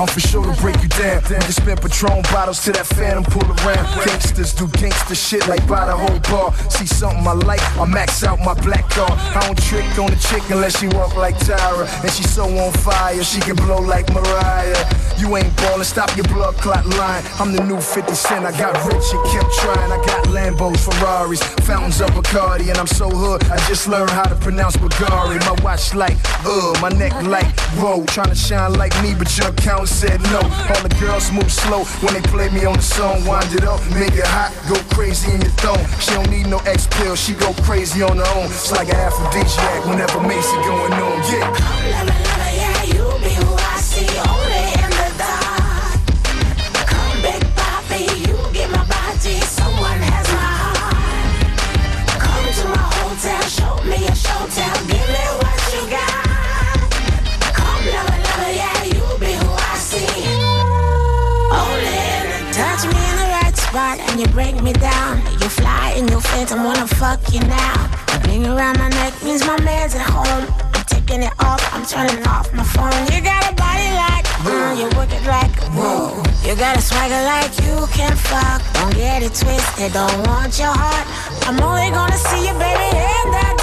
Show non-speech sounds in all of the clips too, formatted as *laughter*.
I'm for sure to break down. We can spin Patron bottles to that phantom pull around. Gangsters do gangster shit like buy the whole bar. See something I like, I max out my black car. I don't trick on a chick unless she walk like Tyra. And she so on fire, she can blow like Mariah. You ain't ballin', stop your blood clot line. I'm the new 50 Cent, I got rich and kept trying. I got Lambos, Ferraris, fountains of Bacardi, and I'm so hood. I just learned how to pronounce Bulgari. My watch like, uh, my neck like, whoa. Trying to shine like me, but your account said no. All the girls move slow when they play me on the song. Wind it up, make it hot, go crazy in your thong. She don't need no X pill, she go crazy on her own. It's like an aphrodisiac whenever Macy going on, yeah. Level, lella, yeah, you be who I'm lover, lover, yeah, you break me down. You fly in your phantom, wanna fuck you now. A ring around my neck means my man's at home. I'm taking it off, I'm turning off my phone. You got a body like, mm, you work it like, whoa. You got a swagger like you can fuck. Don't get it twisted, don't want your heart. I'm only gonna see you, baby, in that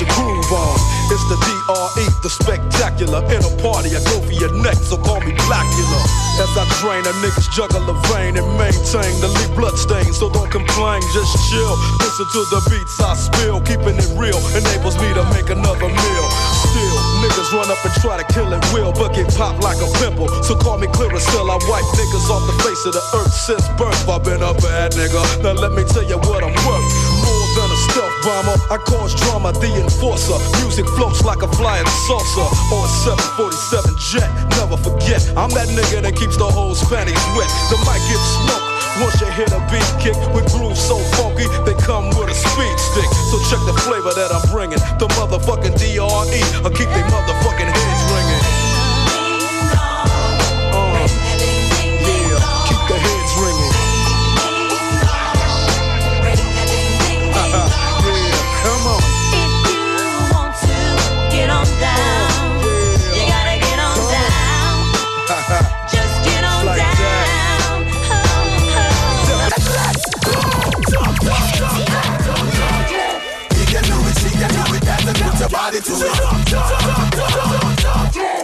your groove on. It's the DRE, the spectacular. In a party, I go for your neck, so call me Blackula. As I drain, a niggas juggle a vein and maintain the lead blood stain. So don't complain, just chill. Listen to the beats I spill. Keeping it real enables me to make another meal. Still, niggas run up and try to kill it will, but get popped like a pimple. So call me clear still. I wipe niggas off the face of the earth since birth. I've been a bad nigga. Now let me tell you what I'm worth. Than a stealth bomber, I cause drama, the enforcer. Music floats like a flying saucer on a 747 jet. Never forget, I'm that nigga that keeps the whole panties wet. The mic gets smoked. Once you hit a beat kick with grooves so funky, they come with a speed stick. So check the flavor that I'm bringing. The motherfucking DRE. I keep they motherfucking heads ringing. Body to it.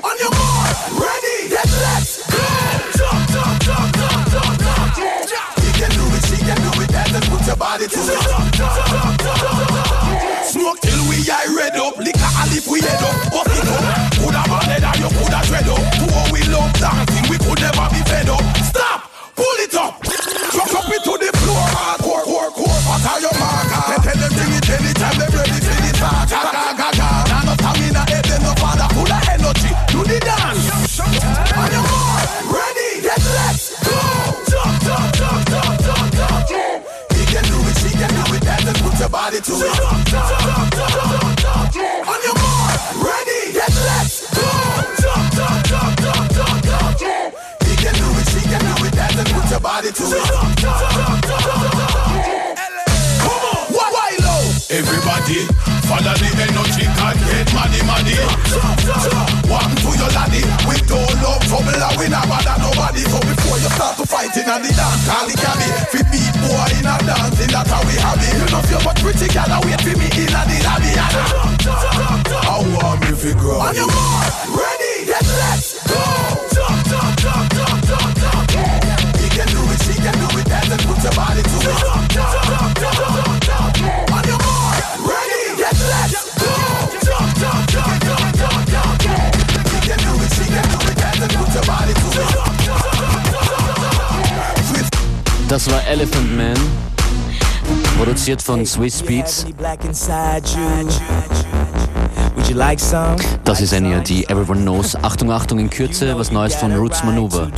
On your mark, ready, then let's go. He can do it, she can do it, then put your body to it. Smoke till we eye red up, liquor and if we head up, buff it up. Coulda balled produziert von Swizz Beatz. Das ist eine, die Everyone Knows. Achtung, Achtung, in Kürze was Neues von Roots Maneuver.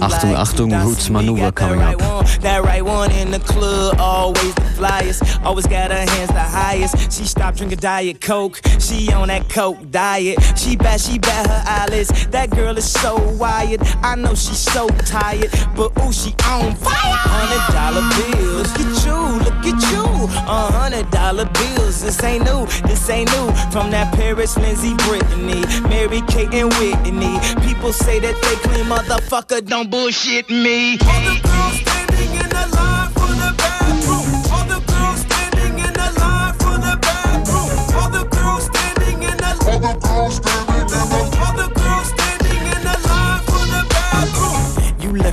Achtung, Achtung, Roots Maneuver coming up. That right one in the club, always the flyest. Always got her hands the highest. She stopped drinking Diet Coke. She on that Coke diet. She bad, she bad her eyelids. That girl is so wired. I know she's so tired, but ooh, she on fire. Hundred dollar bills. Look at you, look at you. A hundred dollar bills. This ain't new, this ain't new. From that Paris, Lindsay, Brittany, Mary Kate, and Whitney. People say that they clean, motherfucker, don't bullshit me. All the girls standing in the line for the bathroom. All the girls standing in the line for the bathroom. All the girls standing in the All the girls standing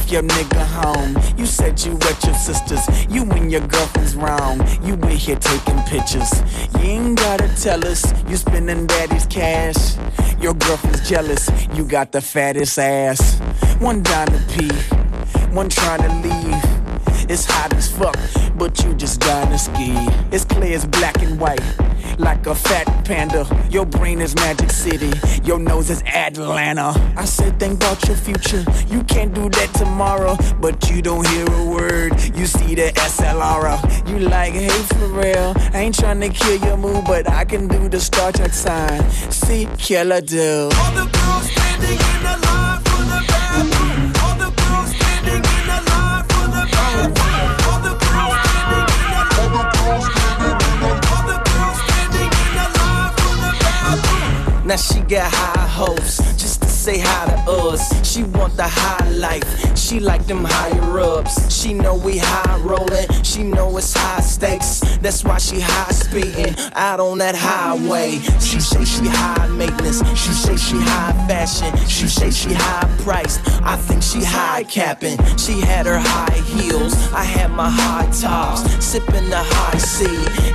Your nigga home. You said you at your sister's. You and your girlfriend's wrong. You in here taking pictures. You ain't gotta tell us you spending daddy's cash. Your girlfriend's jealous. You got the fattest ass. One down to pee, one trying to leave. It's hot as fuck, but you just dying to ski. It's clear as black and white, like a fat panda. Your brain is Magic City, your nose is Atlanta. I said, think about your future. You can't do that tomorrow, but you don't hear a word. You see the SLR. You like, hey, for real. I ain't trying to kill your mood, but I can do the Star Trek sign. See, killer do. All the girls standing in the Now she got high hopes, just to say hi to us. She want the high life. She like them higher ups. She know we high rolling. She know it's high stakes. That's why she high speeding out on that highway. She say she high maintenance. She say she high fashion. She say she high priced. I think she high capping. She had her high heels. I had my high tops. Sipping the high C.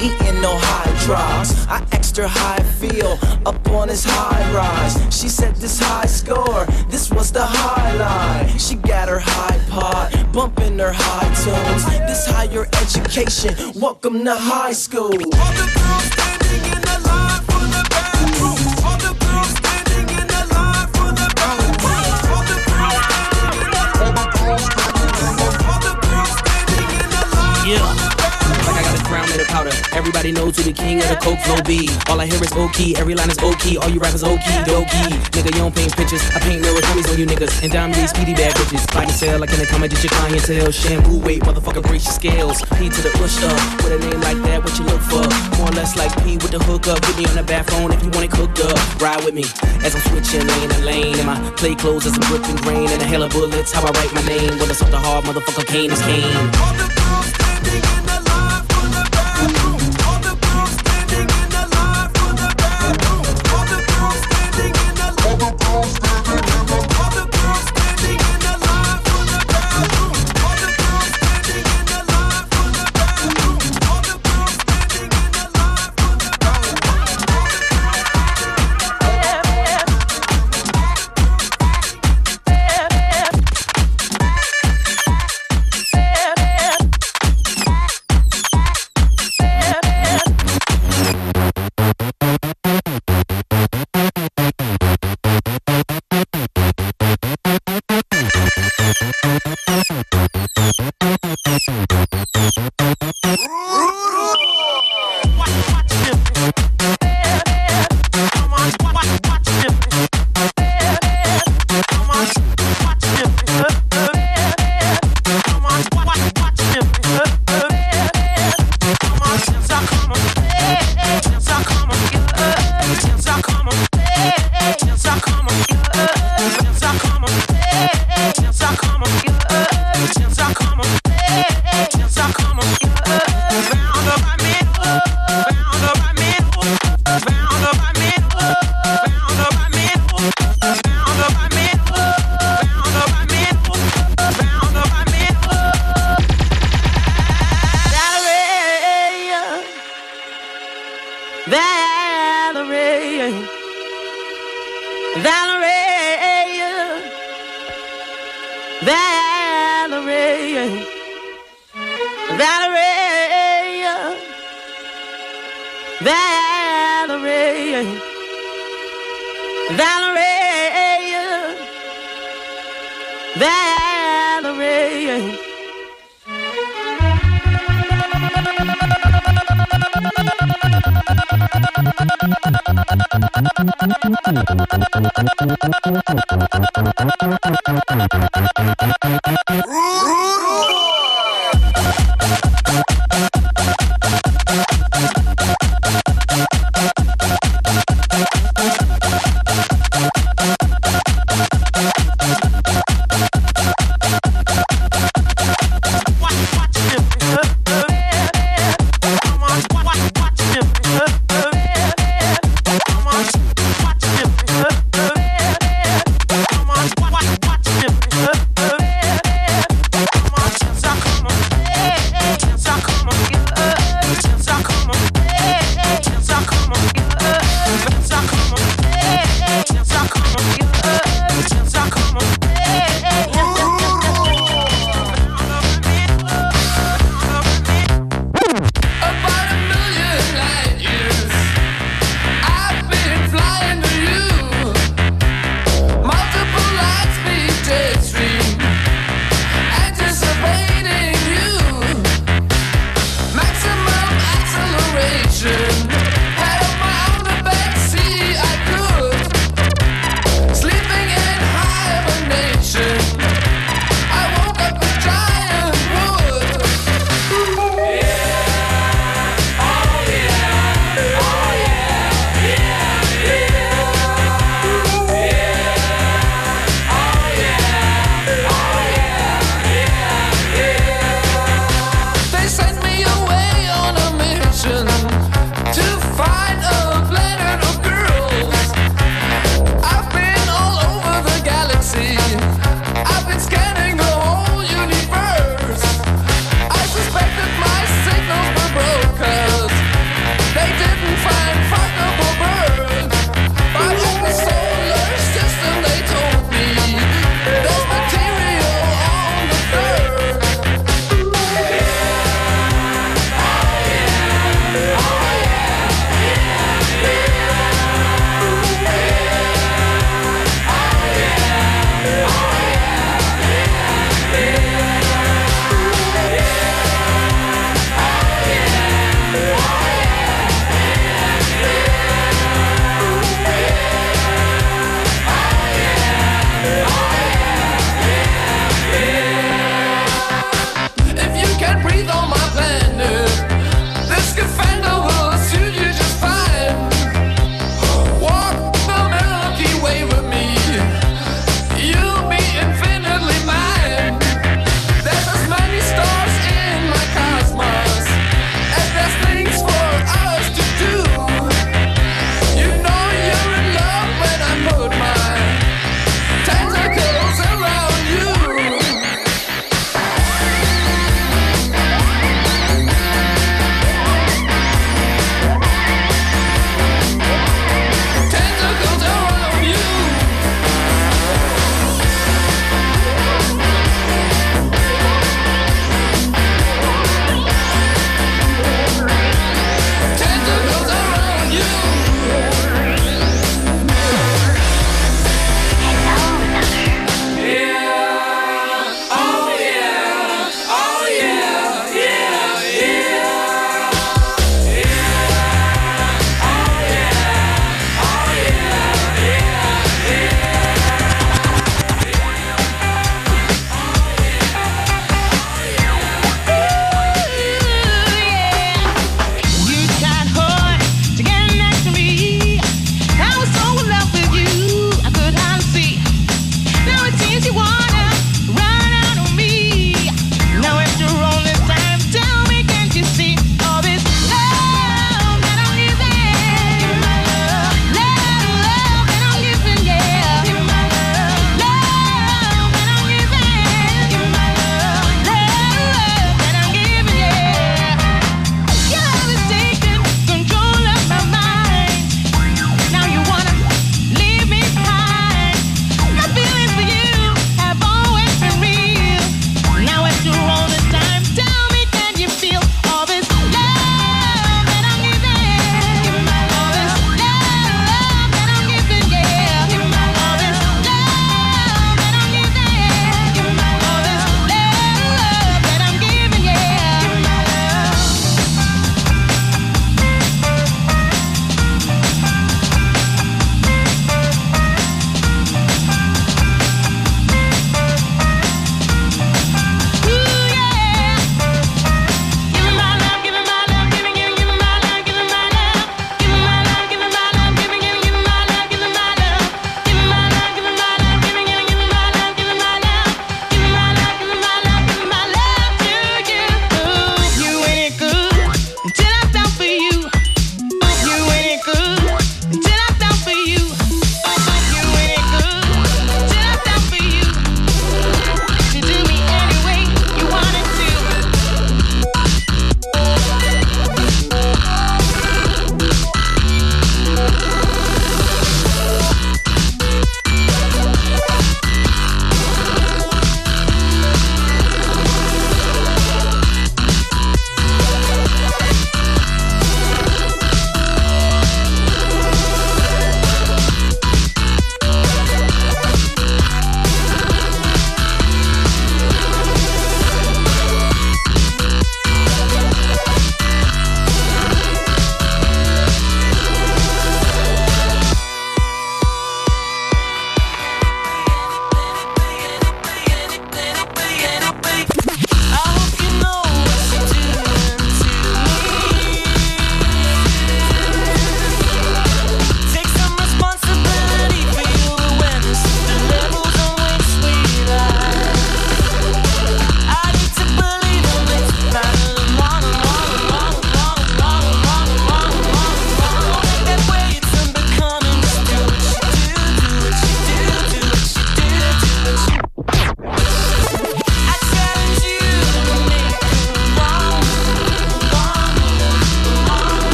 Eating no high drops. I asked her how I feel up on this high rise. She said this high score. This was the highlight. She got her high pod. Bumping her high tunes. This higher education. Welcome to high school. All the girls standing in the line for the bathroom. All the girls standing in the line for the bathroom. All the girls standing in the All the girls standing in the line yeah. Crown of powder. Everybody knows who the king of the coke flow be. All I hear is okay. Every line is okay. All you rappers okay, dokey. Nigga, you don't paint pictures. I paint mirror homies on you niggas. And down these speedy bad bitches. Buy and sell like in the comment, just your clientele. Shampoo, wait, motherfucker, brace your scales. P to the push up. With a name like that, what you look for? More or less like P with the hook up. Get me on the phone if you want it cooked up. Ride with me as I'm switching lane to lane. And my play clothes as I'm dripping rain. And a hell of bullets, how I write my name. When it's off the hard motherfucker, Kane is Kane. come on. う *laughs* わ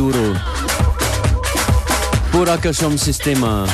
Kuduro. Buraka Som Sistema.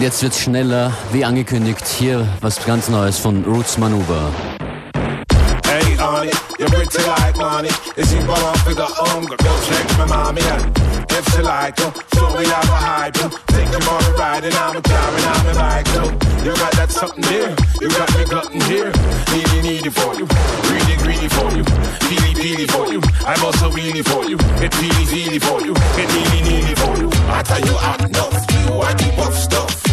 Und jetzt wird's schneller, wie angekündigt. Hier was ganz Neues von Roots Maneuver. Hey, Arnie, you're pretty like money. Is you born figure home, go check my mommy and if she like you, show me how to hype you. Take you on a ride and I'm a car and I'm a bike too. You got that something there, you got me glutton here. Needy, needy for you, greedy, greedy for you. Peely, peely for you, I'm also really for you. It peely, peely for you, it needy, needy for you. I tell you, I know you, I do buff stuff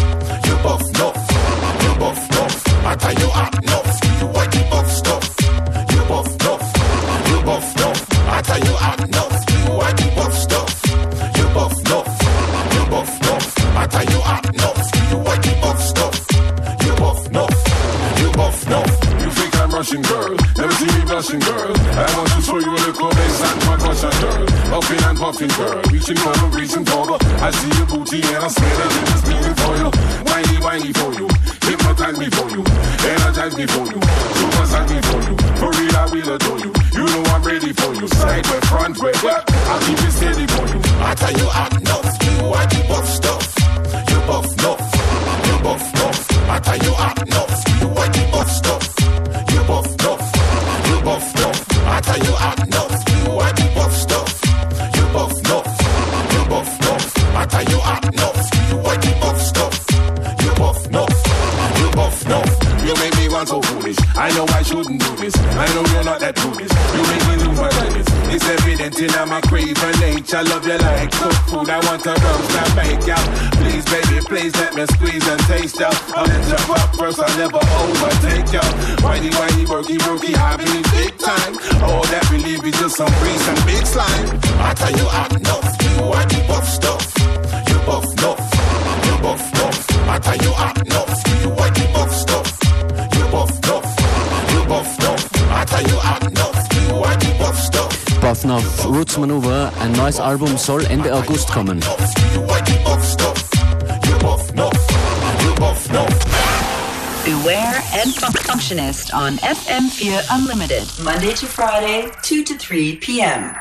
buff nuff. You buff nuff. I tell you hot enough. You want you buff stuff. You buff nuff. You buff nuff. I tell you hot enough. You want you buff stuff. You buff nuff. You buff nuff. I tell you hot enough. You want you buff stuff. You buff nuff. You buff nuff. You think I'm Russian girl? Never see me blushing girl. I want Puffing and puffing girl. Reaching for the reaching for the. I see your booty and I swear that it is meaning for you whiny, whiny for you. Hypnotize me for you. Energize me for you. Supersize me for you. For real, I will adore you. You know I'm ready for you. Side way, front way, well, I'll keep it steady for you. I tell you hot enough. You I do buff stuff. You buff enough. You buff enough. I tell you enough. You do craven nature. Love you like cooked food. I want to roast and bake out. Please, baby, please let me squeeze and taste out. I'll let you pop first. I'll never overtake you. Whitey, whitey, worky, worky, having big time. All that relief is just some grease and big slime. I tell you, I enough. You are the buff stuff. Buff Nuff, Roots Manuva, ein neues Album soll Ende August kommen. Beware and Functionist on FM4 Unlimited, Monday to Friday, 2 to 3 p.m.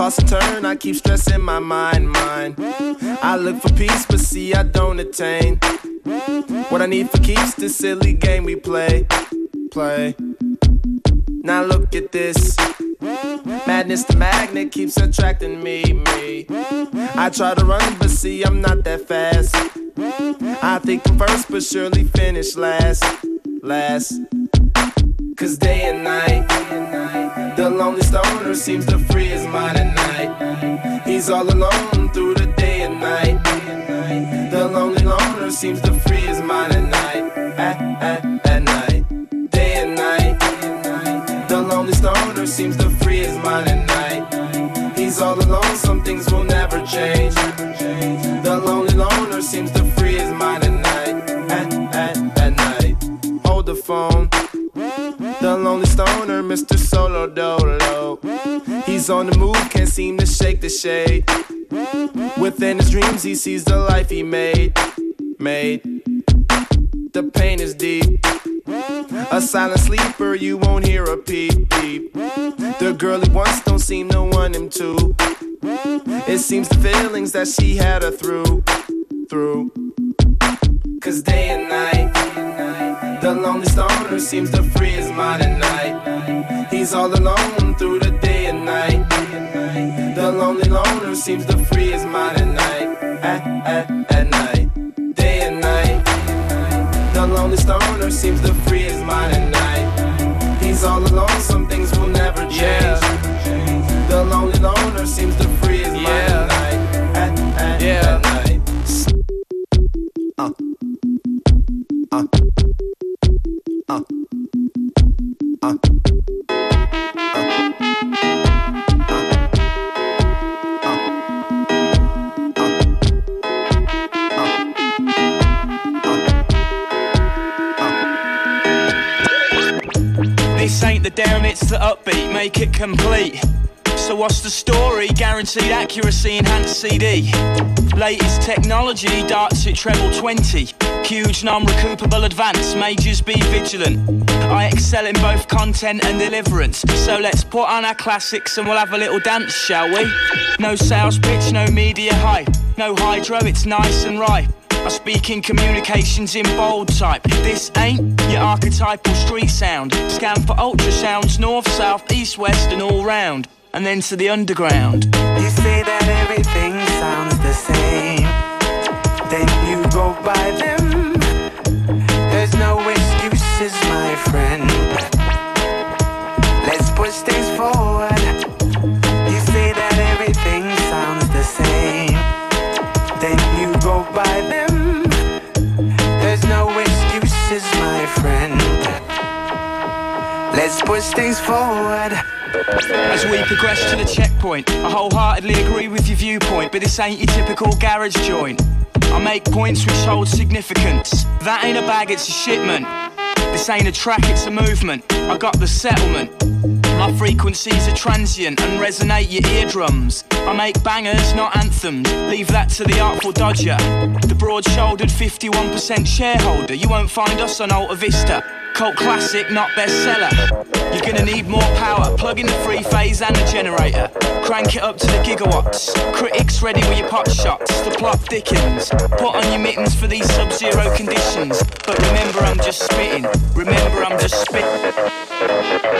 toss and turn, I keep stressing my mind, mind. I look for peace, but see, I don't attain. What I need for keeps this silly game we play, play. Now look at this. Madness, the magnet keeps attracting me, me. I try to run, but see, I'm not that fast. I think I'm first, but surely finish last, last. Cause day and night, the lonely stoner seems to free his mind at night. He's all alone through the day and night. The lonely loner seems to free his mind at night. He's on the move, can't seem to shake the shade. Within his dreams, he sees the life he made. Made. The pain is deep. A silent sleeper, you won't hear a peep peep. The girl he wants don't seem to want him to. It seems the feelings that she had her through, through. Cause day and night, the lonely stoner seems to free his mind at night. He's all alone through the day seems to free his mind at night, complete. So what's the story? Guaranteed accuracy, enhanced CD. Latest technology, darts at treble 20. Huge non-recoupable advance, majors be vigilant. I excel in both content and deliverance. So let's put on our classics and we'll have a little dance, shall we? No sales pitch, no media hype. No hydro, it's nice and right. I speak in communications in bold type. This ain't your archetypal street sound. Scan for ultrasounds, north, south, east, west, and all round. And then to the underground. You say that everything sounds Let's push things forward. As we progress to the checkpoint, I wholeheartedly agree with your viewpoint, but this ain't your typical garage joint. I make points which hold significance. That ain't a bag, it's a shipment. This ain't a track, it's a movement. I got the settlement. My frequencies are transient and resonate your eardrums. I make bangers, not anthems. Leave that to the artful dodger. The broad shouldered 51% shareholder. You won't find us on Alta Vista. Cult classic, not bestseller. You're gonna need more power. Plug in the three phase and the generator. Crank it up to the gigawatts. Critics ready with your pot shots. The plot thickens. Put on your mittens for these sub zero conditions. But remember, I'm just spitting. Remember, I'm just spitting.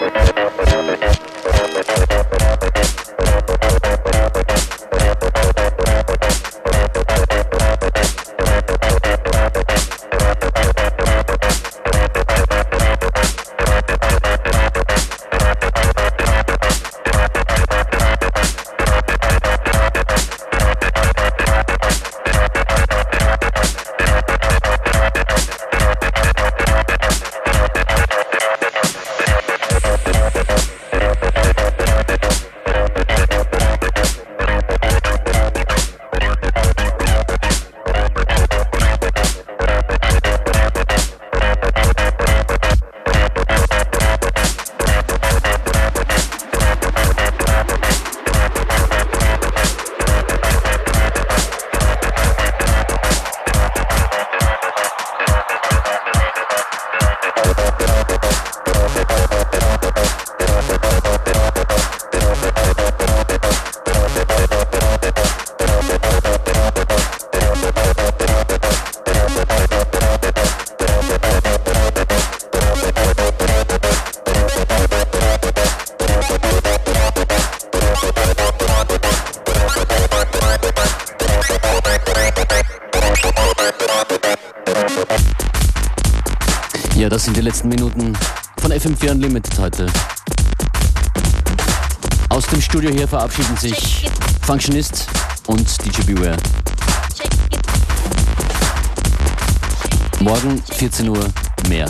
die letzten Minuten von FM4 Unlimited heute. Aus dem Studio hier verabschieden sich Functionist und DJ Beware. Morgen 14 Uhr mehr.